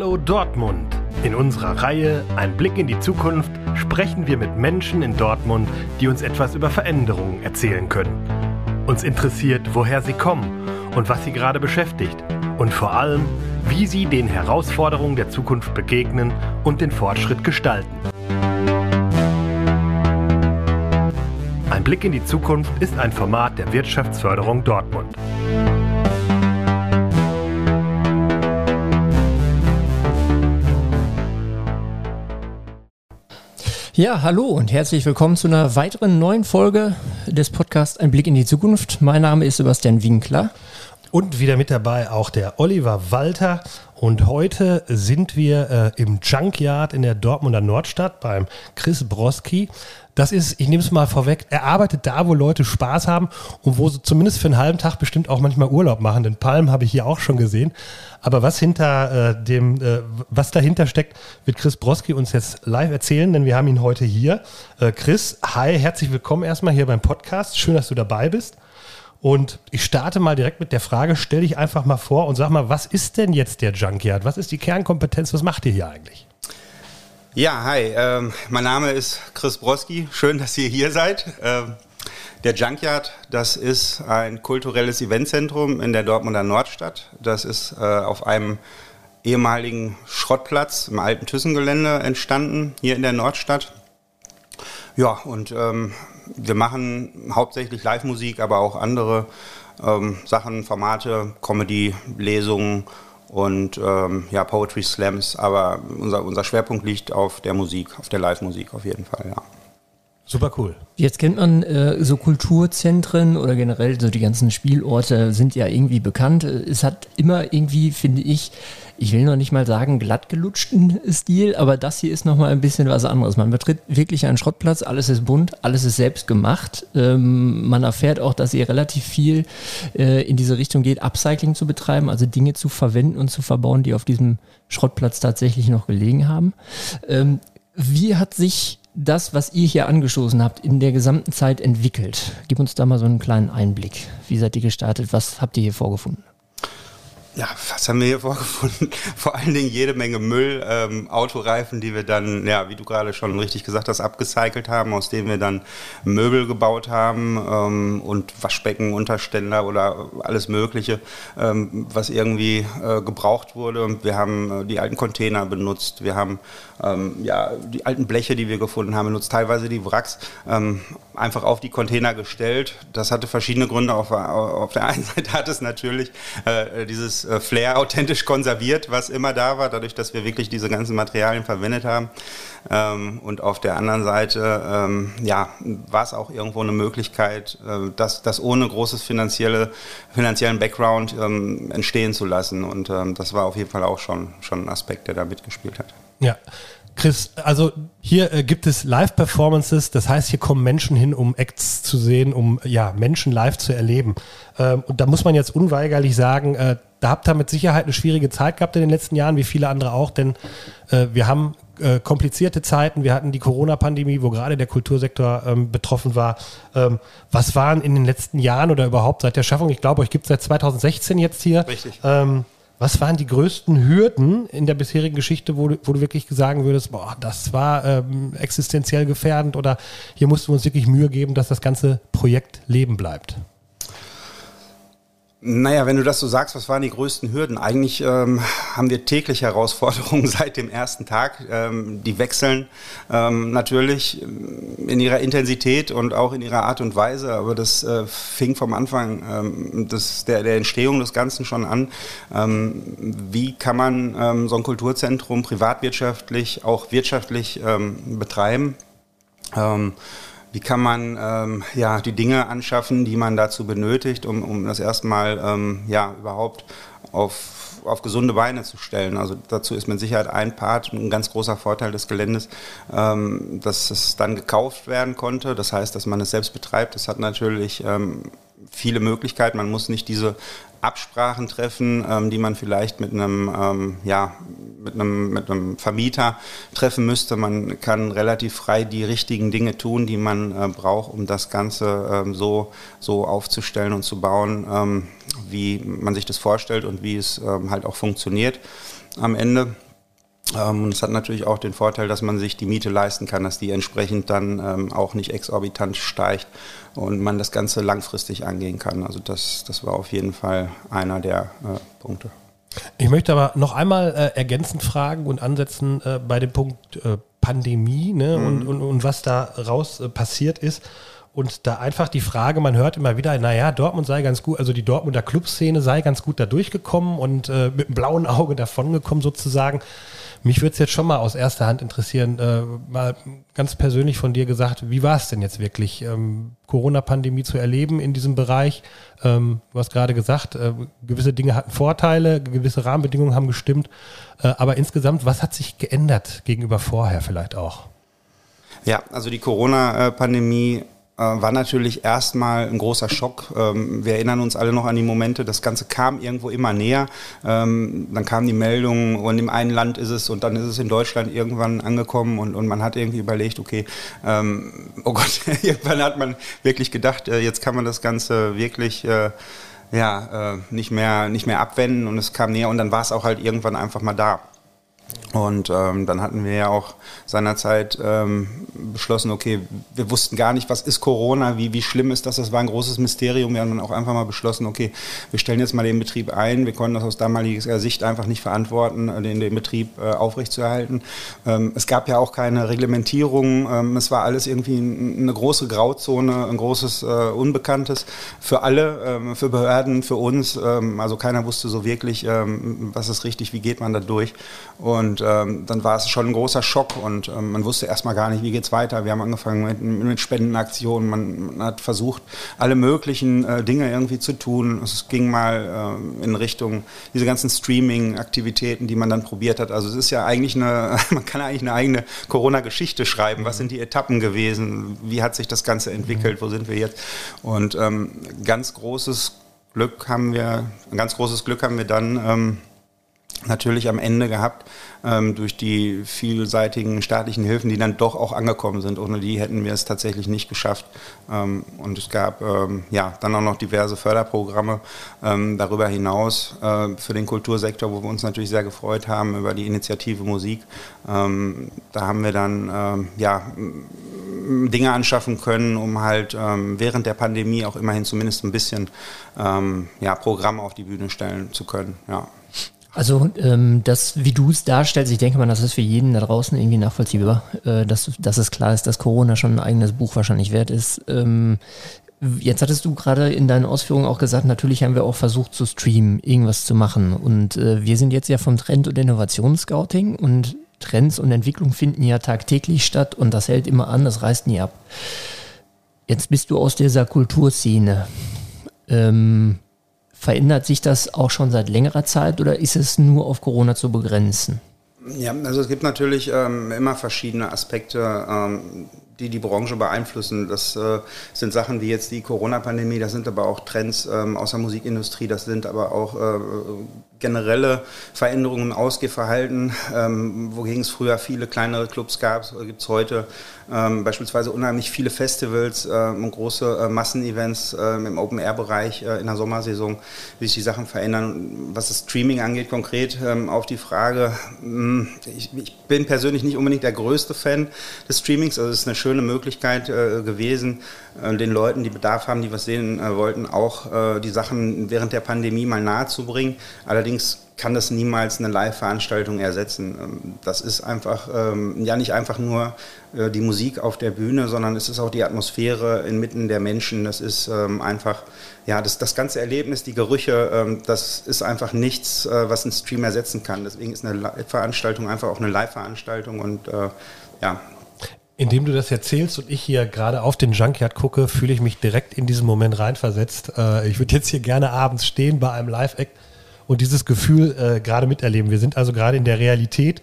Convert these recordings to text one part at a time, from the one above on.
Hallo Dortmund! In unserer Reihe Ein Blick in die Zukunft sprechen wir mit Menschen in Dortmund, die uns etwas über Veränderungen erzählen können. Uns interessiert, woher sie kommen und was sie gerade beschäftigt und vor allem, wie sie den Herausforderungen der Zukunft begegnen und den Fortschritt gestalten. Ein Blick in die Zukunft ist ein Format der Wirtschaftsförderung Dortmund. Ja, hallo und herzlich willkommen zu einer weiteren neuen Folge des Podcasts Ein Blick in die Zukunft. Mein Name ist Sebastian Winkler. Und wieder mit dabei auch der Oliver Walter. Und heute sind wir äh, im Junkyard in der Dortmunder Nordstadt beim Chris Broski. Das ist, ich nehme es mal vorweg, er arbeitet da, wo Leute Spaß haben und wo sie zumindest für einen halben Tag bestimmt auch manchmal Urlaub machen. Den Palm habe ich hier auch schon gesehen. Aber was hinter äh, dem, äh, was dahinter steckt, wird Chris Broski uns jetzt live erzählen, denn wir haben ihn heute hier. Äh, Chris, hi, herzlich willkommen erstmal hier beim Podcast. Schön, dass du dabei bist. Und ich starte mal direkt mit der Frage, stell dich einfach mal vor und sag mal, was ist denn jetzt der Junkyard? Was ist die Kernkompetenz? Was macht ihr hier eigentlich? Ja, hi, ähm, mein Name ist Chris Broski. Schön, dass ihr hier seid. Ähm, der Junkyard, das ist ein kulturelles Eventzentrum in der Dortmunder Nordstadt. Das ist äh, auf einem ehemaligen Schrottplatz im alten Thyssengelände entstanden, hier in der Nordstadt. Ja, und ähm, wir machen hauptsächlich Live-Musik, aber auch andere ähm, Sachen, Formate, Comedy, Lesungen und ähm, ja, Poetry Slams, aber unser, unser Schwerpunkt liegt auf der Musik, auf der Live-Musik auf jeden Fall, ja. Super cool. Jetzt kennt man äh, so Kulturzentren oder generell so die ganzen Spielorte sind ja irgendwie bekannt. Es hat immer irgendwie, finde ich, ich will noch nicht mal sagen glattgelutschten Stil, aber das hier ist nochmal ein bisschen was anderes. Man betritt wirklich einen Schrottplatz, alles ist bunt, alles ist selbst gemacht. Ähm, man erfährt auch, dass ihr relativ viel äh, in diese Richtung geht, Upcycling zu betreiben, also Dinge zu verwenden und zu verbauen, die auf diesem Schrottplatz tatsächlich noch gelegen haben. Ähm, wie hat sich das, was ihr hier angestoßen habt, in der gesamten Zeit entwickelt? Gib uns da mal so einen kleinen Einblick. Wie seid ihr gestartet? Was habt ihr hier vorgefunden? Ja, was haben wir hier vorgefunden? Vor allen Dingen jede Menge Müll, ähm, Autoreifen, die wir dann, ja, wie du gerade schon richtig gesagt hast, abgecycelt haben, aus denen wir dann Möbel gebaut haben ähm, und Waschbecken, Unterständer oder alles Mögliche, ähm, was irgendwie äh, gebraucht wurde. Wir haben äh, die alten Container benutzt, wir haben ähm, ja, die alten Bleche, die wir gefunden haben, benutzt, teilweise die Wracks, ähm, einfach auf die Container gestellt. Das hatte verschiedene Gründe. Auf, auf der einen Seite hat es natürlich äh, dieses äh, Flair authentisch konserviert, was immer da war, dadurch, dass wir wirklich diese ganzen Materialien verwendet haben. Ähm, und auf der anderen Seite, ähm, ja, war es auch irgendwo eine Möglichkeit, äh, das, das ohne großes finanzielle, finanziellen Background ähm, entstehen zu lassen. Und ähm, das war auf jeden Fall auch schon, schon ein Aspekt, der da mitgespielt hat. Ja. Chris, also hier äh, gibt es Live-Performances, das heißt, hier kommen Menschen hin, um Acts zu sehen, um ja, Menschen live zu erleben. Ähm, und da muss man jetzt unweigerlich sagen, äh, da habt ihr mit Sicherheit eine schwierige Zeit gehabt in den letzten Jahren, wie viele andere auch, denn äh, wir haben äh, komplizierte Zeiten, wir hatten die Corona-Pandemie, wo gerade der Kultursektor ähm, betroffen war. Ähm, was waren in den letzten Jahren oder überhaupt seit der Schaffung, ich glaube, euch gibt es seit 2016 jetzt hier. Richtig. Was waren die größten Hürden in der bisherigen Geschichte, wo du, wo du wirklich sagen würdest, boah, das war ähm, existenziell gefährdend oder hier mussten wir uns wirklich Mühe geben, dass das ganze Projekt leben bleibt? Naja, wenn du das so sagst, was waren die größten Hürden? Eigentlich ähm, haben wir täglich Herausforderungen seit dem ersten Tag. Ähm, die wechseln ähm, natürlich in ihrer Intensität und auch in ihrer Art und Weise, aber das äh, fing vom Anfang ähm, des, der, der Entstehung des Ganzen schon an. Ähm, wie kann man ähm, so ein Kulturzentrum privatwirtschaftlich, auch wirtschaftlich ähm, betreiben? Wie kann man ähm, ja, die Dinge anschaffen, die man dazu benötigt, um, um das erstmal ähm, ja, überhaupt auf, auf gesunde Beine zu stellen. Also dazu ist mit Sicherheit ein Part, ein ganz großer Vorteil des Geländes, ähm, dass es dann gekauft werden konnte. Das heißt, dass man es selbst betreibt. Das hat natürlich ähm, viele Möglichkeiten. Man muss nicht diese Absprachen treffen, ähm, die man vielleicht mit einem, ähm, ja, mit einem, mit einem Vermieter treffen müsste. Man kann relativ frei die richtigen Dinge tun, die man äh, braucht, um das Ganze ähm, so, so aufzustellen und zu bauen, ähm, wie man sich das vorstellt und wie es ähm, halt auch funktioniert am Ende. Ähm, und es hat natürlich auch den Vorteil, dass man sich die Miete leisten kann, dass die entsprechend dann ähm, auch nicht exorbitant steigt und man das Ganze langfristig angehen kann. Also das, das war auf jeden Fall einer der äh, Punkte. Ich möchte aber noch einmal äh, ergänzend fragen und ansetzen äh, bei dem Punkt äh, Pandemie ne, mhm. und, und, und was da raus äh, passiert ist. Und da einfach die Frage, man hört immer wieder, naja, Dortmund sei ganz gut, also die Dortmunder Clubszene sei ganz gut da durchgekommen und äh, mit einem blauen Auge davongekommen sozusagen. Mich würde es jetzt schon mal aus erster Hand interessieren, äh, mal ganz persönlich von dir gesagt, wie war es denn jetzt wirklich, ähm, Corona-Pandemie zu erleben in diesem Bereich? Ähm, du hast gerade gesagt, äh, gewisse Dinge hatten Vorteile, gewisse Rahmenbedingungen haben gestimmt, äh, aber insgesamt, was hat sich geändert gegenüber vorher vielleicht auch? Ja, also die Corona-Pandemie war natürlich erstmal ein großer Schock. Ähm, wir erinnern uns alle noch an die Momente, das Ganze kam irgendwo immer näher. Ähm, dann kam die Meldung und im einen Land ist es und dann ist es in Deutschland irgendwann angekommen und, und man hat irgendwie überlegt, okay, ähm, oh Gott, irgendwann hat man wirklich gedacht, äh, jetzt kann man das Ganze wirklich äh, ja, nicht, mehr, nicht mehr abwenden und es kam näher und dann war es auch halt irgendwann einfach mal da. Und ähm, dann hatten wir ja auch seinerzeit ähm, beschlossen, okay, wir wussten gar nicht, was ist Corona, wie, wie schlimm ist das, das war ein großes Mysterium. Wir haben dann auch einfach mal beschlossen, okay, wir stellen jetzt mal den Betrieb ein. Wir konnten das aus damaliger Sicht einfach nicht verantworten, äh, den, den Betrieb äh, aufrechtzuerhalten. Ähm, es gab ja auch keine Reglementierung. Ähm, es war alles irgendwie eine große Grauzone, ein großes äh, Unbekanntes für alle, ähm, für Behörden, für uns. Ähm, also keiner wusste so wirklich, ähm, was ist richtig, wie geht man da durch. Und ähm, dann war es schon ein großer Schock und ähm, man wusste erstmal gar nicht, wie geht es weiter. Wir haben angefangen mit, mit Spendenaktionen. Man, man, hat versucht, alle möglichen äh, Dinge irgendwie zu tun. Es ging mal äh, in Richtung diese ganzen Streaming-Aktivitäten, die man dann probiert hat. Also es ist ja eigentlich eine, man kann eigentlich eine eigene Corona-Geschichte schreiben. Was sind die Etappen gewesen? Wie hat sich das Ganze entwickelt? Wo sind wir jetzt? Und ähm, ganz großes Glück haben wir, ganz großes Glück haben wir dann ähm, natürlich am Ende gehabt ähm, durch die vielseitigen staatlichen Hilfen, die dann doch auch angekommen sind. Ohne die hätten wir es tatsächlich nicht geschafft. Ähm, und es gab ähm, ja dann auch noch diverse Förderprogramme ähm, darüber hinaus äh, für den Kultursektor, wo wir uns natürlich sehr gefreut haben über die Initiative Musik. Ähm, da haben wir dann ähm, ja Dinge anschaffen können, um halt während der Pandemie auch immerhin zumindest ein bisschen ja, Programme auf die Bühne stellen zu können. Ja. Also ähm, das, wie du es darstellst, ich denke mal, das ist für jeden da draußen irgendwie nachvollziehbar, äh, dass, dass es klar ist, dass Corona schon ein eigenes Buch wahrscheinlich wert ist. Ähm, jetzt hattest du gerade in deinen Ausführungen auch gesagt, natürlich haben wir auch versucht zu streamen, irgendwas zu machen. Und äh, wir sind jetzt ja vom Trend- und Innovationsscouting und Trends und Entwicklung finden ja tagtäglich statt und das hält immer an, das reißt nie ab. Jetzt bist du aus dieser Kulturszene. Ähm, Verändert sich das auch schon seit längerer Zeit oder ist es nur auf Corona zu begrenzen? Ja, also es gibt natürlich ähm, immer verschiedene Aspekte, ähm, die die Branche beeinflussen. Das äh, sind Sachen wie jetzt die Corona-Pandemie, das sind aber auch Trends ähm, aus der Musikindustrie, das sind aber auch äh, generelle Veränderungen im Ausgehverhalten, ähm, wogegen es früher viele kleinere Clubs gab, gibt es heute ähm, beispielsweise unheimlich viele Festivals äh, und große äh, Massenevents äh, im Open-Air-Bereich äh, in der Sommersaison, wie sich die Sachen verändern. Was das Streaming angeht, konkret ähm, auf die Frage, mh, hm, ich, ich, bin persönlich nicht unbedingt der größte Fan des Streamings, also es ist eine schöne Möglichkeit äh, gewesen, äh, den Leuten, die Bedarf haben, die was sehen wollten, auch die Sachen während der Pandemie mal nahe zu bringen. Allerdings kann das niemals eine Live-Veranstaltung ersetzen. Ähm, das ist einfach, ähm, ja nicht einfach nur äh, die Musik auf der Bühne, sondern es ist auch die Atmosphäre inmitten der Menschen. Das ist ähm, einfach, ja, das, das ganze Erlebnis, die Gerüche, das ist einfach nichts, äh, was ein Stream ersetzen kann. Deswegen ist eine Live-Veranstaltung einfach auch eine Live-Veranstaltung und äh, ja, Indem du das erzählst und ich hier gerade auf den Junkyard gucke, fühle ich mich direkt in diesen Moment reinversetzt. Ich würde jetzt hier gerne abends stehen bei einem Live-Act und dieses Gefühl äh, gerade miterleben. Wir sind also gerade in der Realität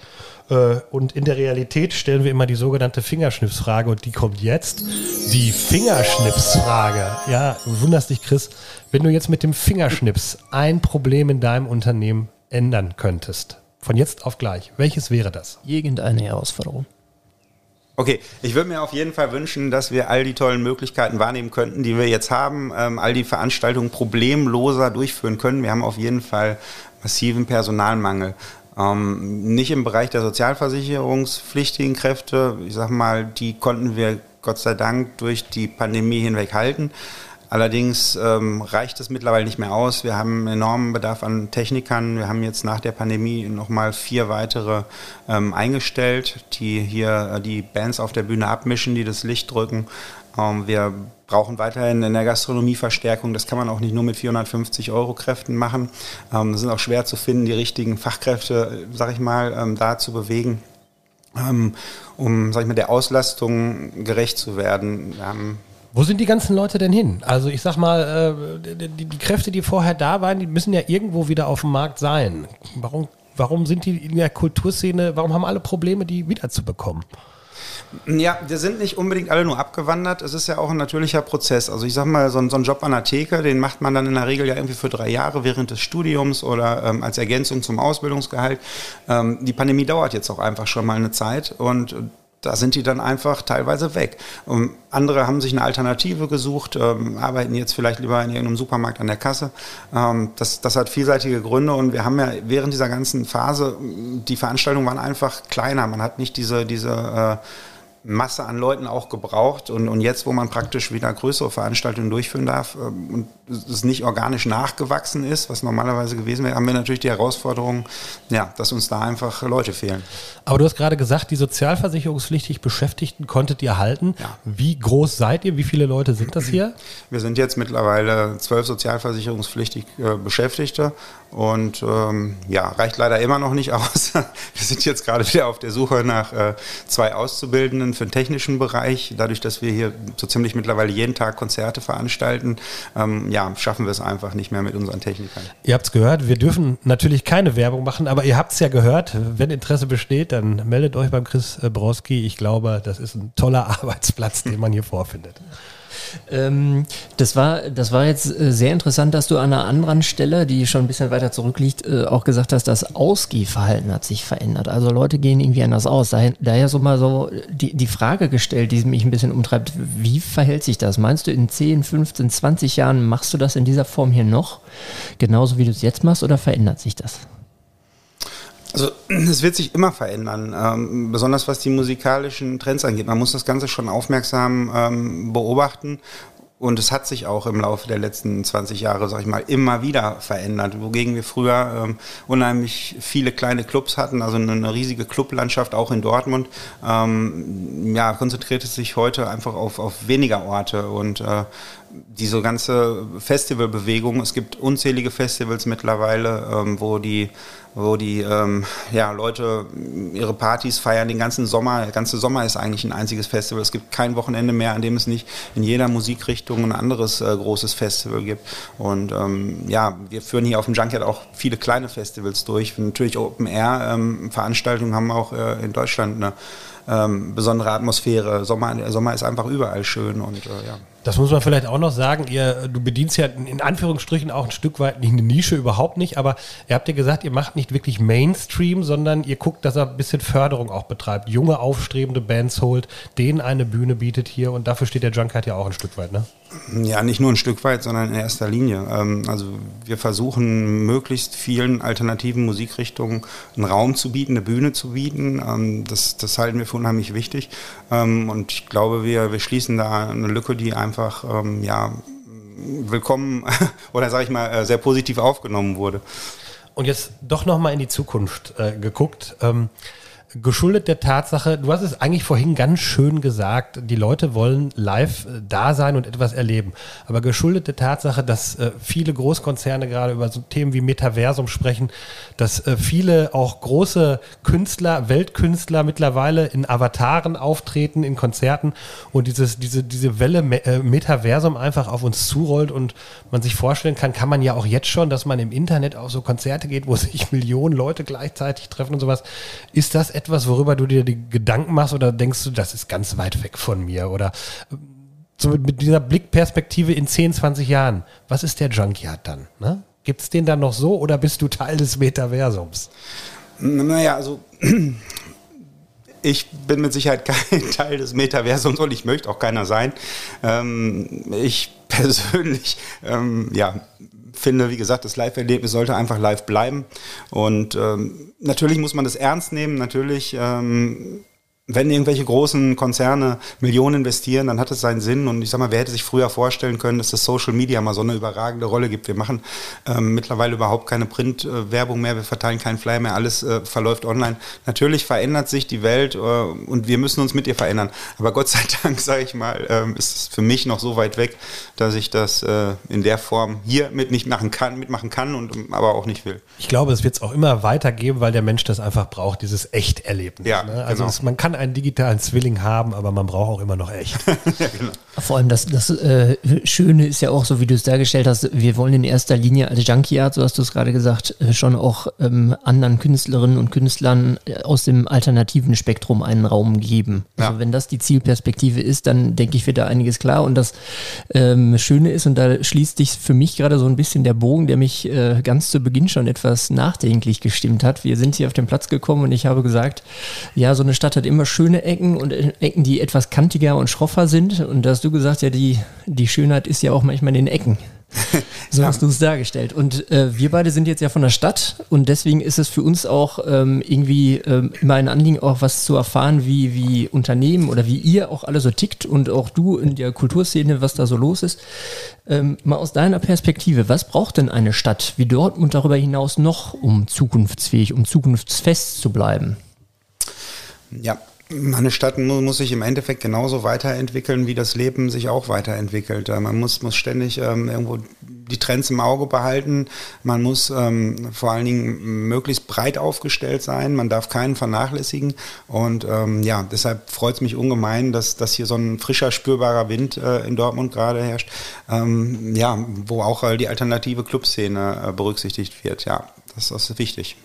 äh, und in der Realität stellen wir immer die sogenannte Fingerschnipsfrage und die kommt jetzt. Die Fingerschnipsfrage. Ja, wunderst dich, Chris. Wenn du jetzt mit dem Fingerschnips ein Problem in deinem Unternehmen ändern könntest, von jetzt auf gleich, welches wäre das? Irgendeine Herausforderung. Okay, ich würde mir auf jeden Fall wünschen, dass wir all die tollen Möglichkeiten wahrnehmen könnten, die wir jetzt haben, ähm, all die Veranstaltungen problemloser durchführen können. Wir haben auf jeden Fall massiven Personalmangel. Ähm, nicht im Bereich der sozialversicherungspflichtigen Kräfte. Ich sag mal, die konnten wir Gott sei Dank durch die Pandemie hinweg halten. Allerdings ähm, reicht es mittlerweile nicht mehr aus. Wir haben einen enormen Bedarf an Technikern. Wir haben jetzt nach der Pandemie nochmal vier weitere ähm, eingestellt, die hier äh, die Bands auf der Bühne abmischen, die das Licht drücken. Ähm, wir brauchen weiterhin in der Gastronomie Verstärkung. Das kann man auch nicht nur mit 450 Euro Kräften machen. Ähm, es sind auch schwer zu finden, die richtigen Fachkräfte, sag ich mal, ähm, da zu bewegen ähm, um, sag ich mal, der Auslastung gerecht zu werden. Wir haben wo sind die ganzen Leute denn hin? Also ich sag mal, äh, die, Kräfte, die vorher da waren, die müssen ja irgendwo wieder auf dem Markt sein. Warum, warum sind die in der Kulturszene, warum haben alle Probleme, die wiederzubekommen? Ja, wir sind nicht unbedingt alle nur abgewandert. Es ist ja auch ein natürlicher Prozess. Also ich sag mal, so, ein, so ein Job an der Theke, den macht man dann in der Regel ja irgendwie für drei Jahre während des Studiums oder ähm, als Ergänzung zum Ausbildungsgehalt. Ähm, die Pandemie dauert jetzt auch einfach schon mal eine Zeit und da sind die dann einfach teilweise weg. Und andere haben sich eine Alternative gesucht, ähm, arbeiten jetzt vielleicht lieber in irgendeinem Supermarkt an der Kasse. Ähm, das, das hat vielseitige Gründe und wir haben ja während dieser ganzen Phase, die Veranstaltungen waren einfach kleiner. Man hat nicht diese, diese äh, Masse an Leuten auch gebraucht. Und, und jetzt, wo man praktisch wieder größere Veranstaltungen durchführen darf ähm, und es nicht organisch nachgewachsen ist, was normalerweise gewesen wäre, haben wir natürlich die Herausforderung, ja, dass uns da einfach Leute fehlen. Aber du hast gerade gesagt, die sozialversicherungspflichtig Beschäftigten konntet ihr halten. Ja. Wie groß seid ihr? Wie viele Leute sind das hier? Wir sind jetzt mittlerweile zwölf sozialversicherungspflichtig äh, Beschäftigte und ähm, ja, reicht leider immer noch nicht aus. Wir sind jetzt gerade wieder auf der Suche nach äh, zwei Auszubildenden für den technischen Bereich. Dadurch, dass wir hier so ziemlich mittlerweile jeden Tag Konzerte veranstalten, ähm, ja, schaffen wir es einfach nicht mehr mit unseren Technikern. Ihr habt es gehört, wir dürfen natürlich keine Werbung machen, aber ihr habt es ja gehört. Wenn Interesse besteht, dann meldet euch beim Chris Broski. Ich glaube, das ist ein toller Arbeitsplatz, den man hier vorfindet. Ähm, das, war, das war jetzt äh, sehr interessant, dass du an einer anderen Stelle, die schon ein bisschen weiter zurückliegt, äh, auch gesagt hast, das Ausgehverhalten hat sich verändert. Also Leute gehen irgendwie anders aus. Daher, daher so mal so die, die Frage gestellt, die mich ein bisschen umtreibt, wie verhält sich das? Meinst du, in 10, 15, 20 Jahren machst du das in dieser Form hier noch? Genauso wie du es jetzt machst oder verändert sich das? Also es wird sich immer verändern, ähm, besonders was die musikalischen Trends angeht. Man muss das Ganze schon aufmerksam ähm, beobachten und es hat sich auch im Laufe der letzten 20 Jahre, sag ich mal, immer wieder verändert. Wogegen wir früher ähm, unheimlich viele kleine Clubs hatten, also eine, eine riesige Clublandschaft auch in Dortmund, ähm, ja, konzentriert es sich heute einfach auf, auf weniger Orte und äh, diese ganze Festivalbewegung, es gibt unzählige Festivals mittlerweile, ähm, wo die wo die ähm, ja, Leute ihre Partys feiern den ganzen Sommer. Der ganze Sommer ist eigentlich ein einziges Festival. Es gibt kein Wochenende mehr, an dem es nicht in jeder Musikrichtung ein anderes äh, großes Festival gibt. Und ähm, ja, wir führen hier auf dem Junkyard auch viele kleine Festivals durch. Natürlich Open Air ähm, haben auch äh, in Deutschland eine ähm, besondere Atmosphäre. Sommer, Sommer ist einfach überall schön und äh, ja. Das muss man vielleicht auch noch sagen. Ihr, du bedienst ja in Anführungsstrichen auch ein Stück weit nicht eine Nische, überhaupt nicht, aber ihr habt ja gesagt, ihr macht nicht wirklich Mainstream, sondern ihr guckt, dass er ein bisschen Förderung auch betreibt. Junge, aufstrebende Bands holt, denen eine Bühne bietet hier und dafür steht der Junkhead ja auch ein Stück weit, ne? Ja, nicht nur ein Stück weit, sondern in erster Linie. Ähm, also wir versuchen möglichst vielen alternativen Musikrichtungen einen Raum zu bieten, eine Bühne zu bieten. Ähm, das, das halten wir für unheimlich wichtig. Ähm, und ich glaube, wir, wir schließen da eine Lücke, die einfach ja, willkommen oder sage ich mal äh, sehr positiv aufgenommen wurde. Und jetzt doch nochmal in die Zukunft äh, geguckt. Geschuldet der Tatsache, du hast es eigentlich vorhin ganz schön gesagt, die Leute wollen live äh, da sein und etwas erleben. Aber geschuldet der Tatsache, dass äh, viele Großkonzerne gerade über so Themen wie Metaversum sprechen, dass äh, viele auch große Künstler, Weltkünstler mittlerweile in Avataren auftreten, in Konzerten und dieses, diese, diese Welle Metaversum einfach auf uns zurollt und man sich vorstellen kann, kann man ja auch jetzt schon, dass man im Internet auf so Konzerte geht, wo sich Millionen Leute gleichzeitig treffen und sowas. Ist das etwas, worüber du dir die Gedanken machst oder denkst du, das ist ganz weit weg von mir? Oder so mit dieser Blickperspektive in 10, 20 Jahren, was ist der Junkyard dann? Ne? Gibt es den dann noch so oder bist du Teil des Metaversums? Naja, also ich bin mit Sicherheit kein Teil des Metaversums und ich möchte auch keiner sein. Ähm, ich persönlich, ähm, ja, finde, wie gesagt, das Live-Erlebnis sollte einfach live bleiben. Und ähm, natürlich muss man das ernst nehmen. Natürlich ähm, wenn irgendwelche großen Konzerne Millionen investieren, dann hat es seinen Sinn. Und ich sag mal, wer hätte sich früher vorstellen können, dass das Social Media mal so eine überragende Rolle gibt? Wir machen ähm, mittlerweile überhaupt keine Print-Werbung mehr, wir verteilen keinen Flyer mehr, alles äh, verläuft online. Natürlich verändert sich die Welt äh, und wir müssen uns mit ihr verändern. Aber Gott sei Dank, sage ich mal, ähm, ist es für mich noch so weit weg, dass ich das äh, in der Form hier mit nicht machen kann, mitmachen kann und aber auch nicht will. Ich glaube, es wird es auch immer weitergeben, weil der Mensch das einfach braucht, dieses Echterlebnis. Ja, ne? Also genau. es, man kann einen digitalen Zwilling haben, aber man braucht auch immer noch echt. ja, genau. Vor allem das, das äh, Schöne ist ja auch, so wie du es dargestellt hast, wir wollen in erster Linie als Junkyard, so hast du es gerade gesagt, äh, schon auch ähm, anderen Künstlerinnen und Künstlern äh, aus dem alternativen Spektrum einen Raum geben. Also Ja. wenn das die Zielperspektive ist, dann denke ich, wird da einiges klar. Und das ähm, Schöne ist, und da schließt sich für mich gerade so ein bisschen der Bogen, der mich äh, ganz zu Beginn schon etwas nachdenklich gestimmt hat. Wir sind hier auf den Platz gekommen und ich habe gesagt, ja, so eine Stadt hat immer schöne Ecken und äh, Ecken, die etwas kantiger und schroffer sind. Und da hast du gesagt, ja, die, die Schönheit ist ja auch manchmal in den Ecken. So hast du es dargestellt. Und äh, wir beide sind jetzt ja von der Stadt und deswegen ist es für uns auch ähm, irgendwie ähm, immer ein Anliegen, auch was zu erfahren, wie, wie Unternehmen oder wie ihr auch alle so tickt und auch du in der Kulturszene, was da so los ist. Ähm, mal aus deiner Perspektive, was braucht denn eine Stadt wie Dortmund darüber hinaus noch, um zukunftsfähig, um zukunftsfest zu bleiben? Ja, eine Stadt mu- muss sich im Endeffekt genauso weiterentwickeln, wie das Leben sich auch weiterentwickelt. Äh, Man muss, muss ständig ähm, irgendwo die Trends im Auge behalten. Man muss ähm, vor allen Dingen möglichst breit aufgestellt sein. Man darf keinen vernachlässigen. Und ähm, ja, deshalb freut es mich ungemein, dass, dass hier so ein frischer, spürbarer Wind äh, in Dortmund gerade herrscht. Ähm, ja, wo auch äh, die alternative Clubszene äh, berücksichtigt wird. Ja, das, das ist wichtig.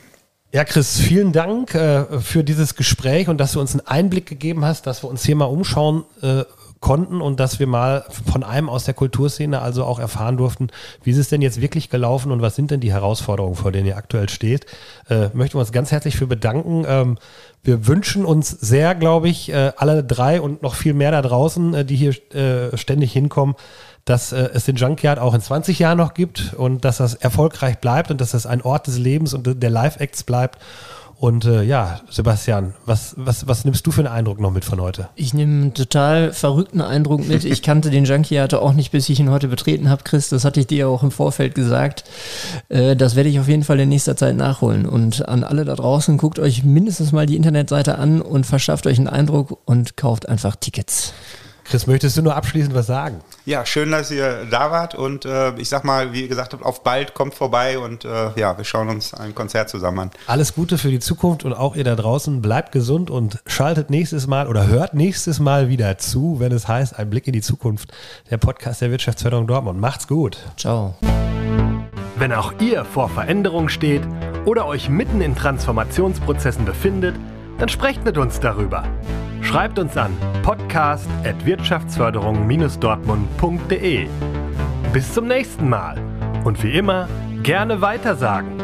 Ja, Chris, vielen Dank äh, für dieses Gespräch und dass du uns einen Einblick gegeben hast, dass wir uns hier mal umschauen äh, konnten und dass wir mal von einem aus der Kulturszene also auch erfahren durften, wie ist es denn jetzt wirklich gelaufen und was sind denn die Herausforderungen, vor denen ihr aktuell steht. Äh, möchten wir uns ganz herzlich für bedanken. Ähm, wir wünschen uns sehr, glaube ich, äh, alle drei und noch viel mehr da draußen, äh, die hier äh, ständig hinkommen, dass äh, es den Junkyard auch in 20 Jahren noch gibt und dass das erfolgreich bleibt und dass das ein Ort des Lebens und der Live-Acts bleibt. Und äh, ja, Sebastian, was, was, was nimmst du für einen Eindruck noch mit von heute? Ich nehme einen total verrückten Eindruck mit. Ich kannte den Junkyard auch nicht, bis ich ihn heute betreten habe, Chris. Das hatte ich dir auch im Vorfeld gesagt. Äh, das werde ich auf jeden Fall in nächster Zeit nachholen. Und an alle da draußen, guckt euch mindestens mal die Internetseite an und verschafft euch einen Eindruck und kauft einfach Tickets. Chris, möchtest du nur abschließend was sagen? Ja, schön, dass ihr da wart und äh, ich sag mal, wie gesagt, auf bald kommt vorbei und äh, ja, wir schauen uns ein Konzert zusammen an. Alles Gute für die Zukunft und auch ihr da draußen. Bleibt gesund und schaltet nächstes Mal oder hört nächstes Mal wieder zu, wenn es heißt, ein Blick in die Zukunft. Der Podcast der Wirtschaftsförderung Dortmund. Macht's gut. Ciao. Wenn auch ihr vor Veränderung steht oder euch mitten in Transformationsprozessen befindet, dann sprecht mit uns darüber. Schreibt uns an podcast.wirtschaftsförderung-dortmund.de. Bis zum nächsten Mal und wie immer gerne weitersagen.